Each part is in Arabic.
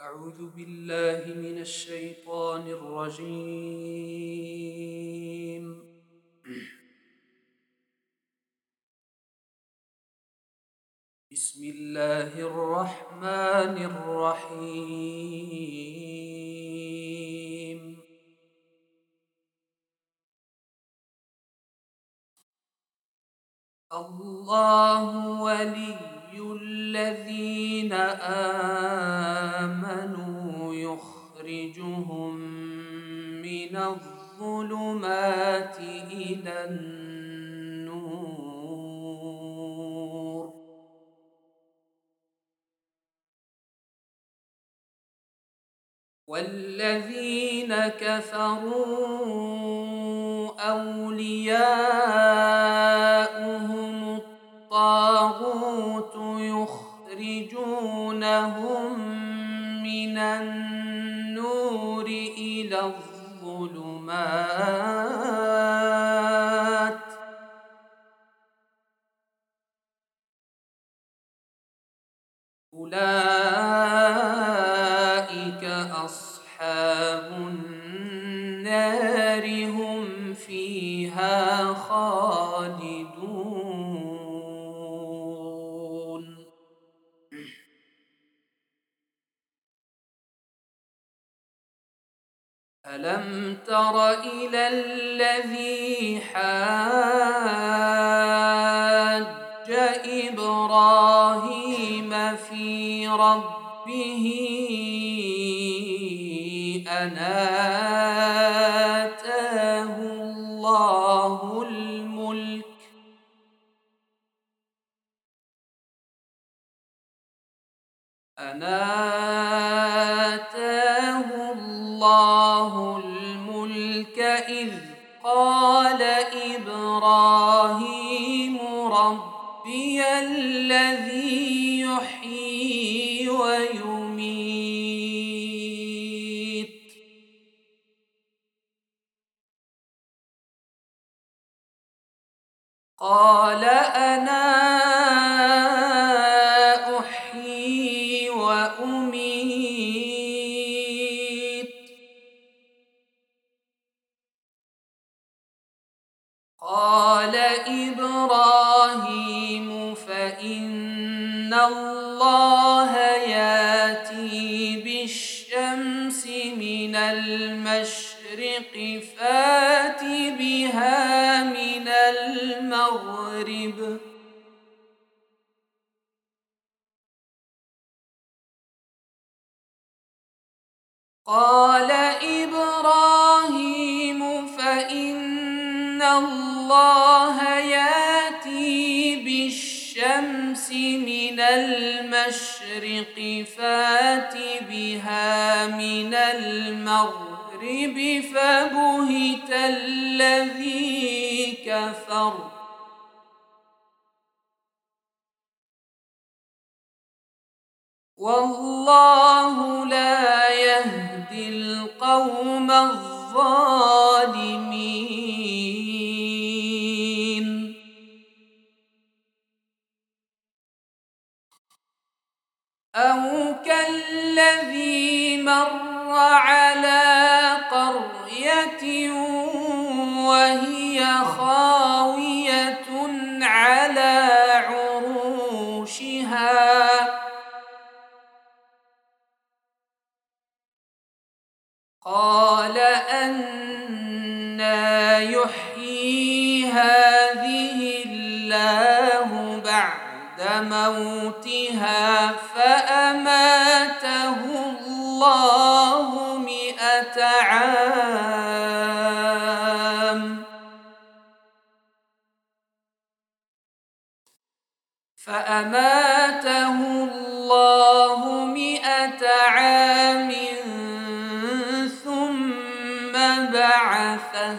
أعوذ بالله من الشيطان الرجيم. بسم الله الرحمن الرحيم. الله ولي الذين آمنوا يخرجهم من الظلمات إلى النور. والذين كفروا أولياؤهم أولئك أصحاب النار هم فيها خالدون. ألم تر إلى الذي حاج ربه أن آتاه الله الملك. أن آتاه الله الملك إذ قال إبراهيم ربي الذي يحيي ويميت. قال أنا أحيي وأميت. قال إبراهيم من المشرق فات بها من المغرب. قال إبراهيم فإن الله يأتي بالشمس من المشرق فات بها من المغرب فبهت الذي كفر. والله لا يهدي القوم الظالمين. أو كالذي مر على قرية وهي خاوية على عروشها قال أنا موتها فأماته الله مئة عام. فأماته الله مئة عام ثم بعثه.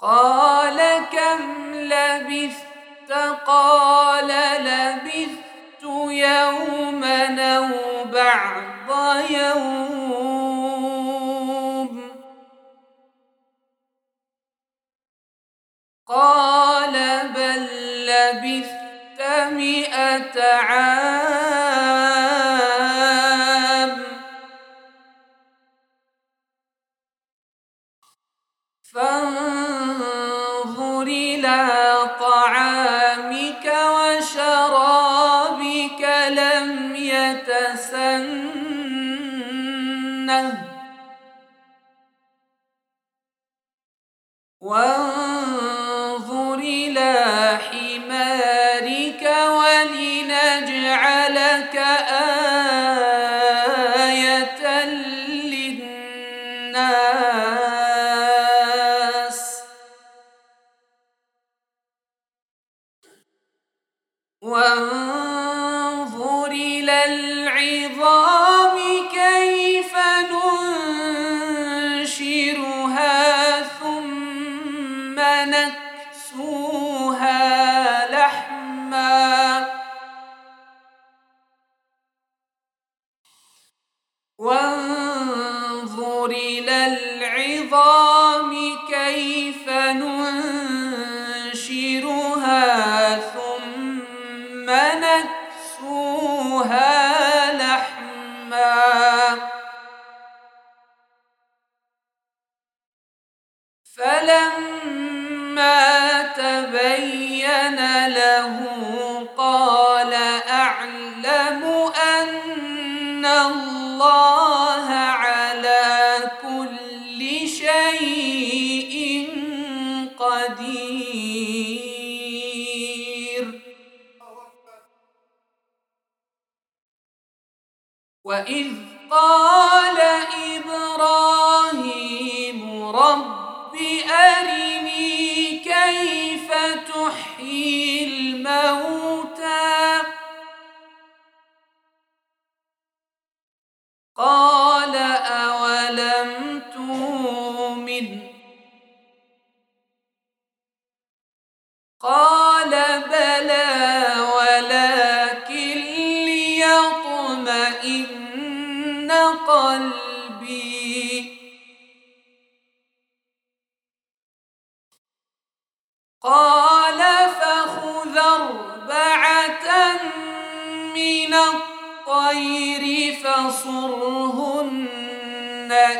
قال مئة عام فانظر إلى طعامك وشرابك لم يتسنه. وانظر نكسوها لحما. فلما تبين له أرني كيف تحيي الموتى الطير فصرهن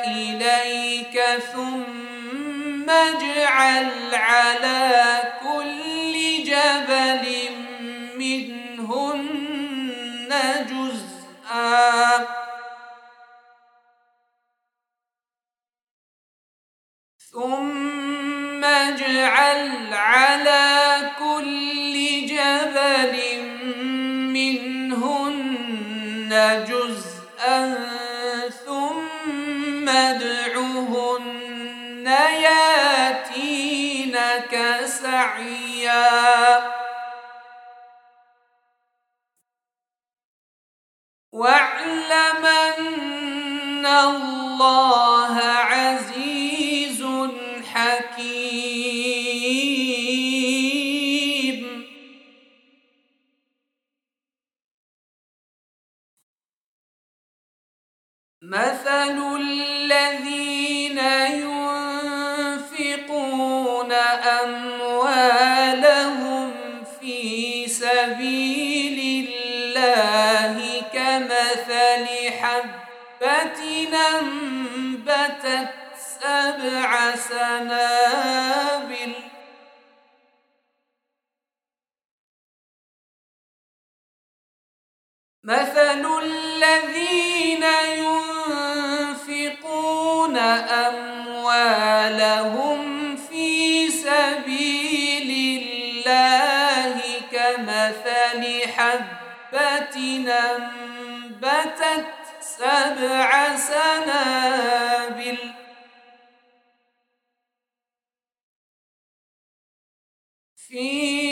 إليك ثم اجعل على كل جبل منهن جزءا. ثم اجعل على كل جبل جزءا ثم ادعهن ياتينك سعيا واعلم أن الله مثل الذين ينفقون أموالهم في سبيل الله كمثل حبة أنبتت سبع سنابل مثل الذين ينفقون أموالهم في سبيل الله كمثل حبة أنبتت سبع سنابل في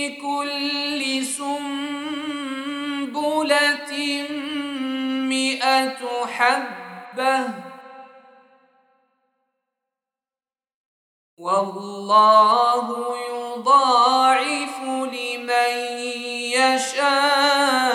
مئة حبة. والله يضاعف لمن يشاء.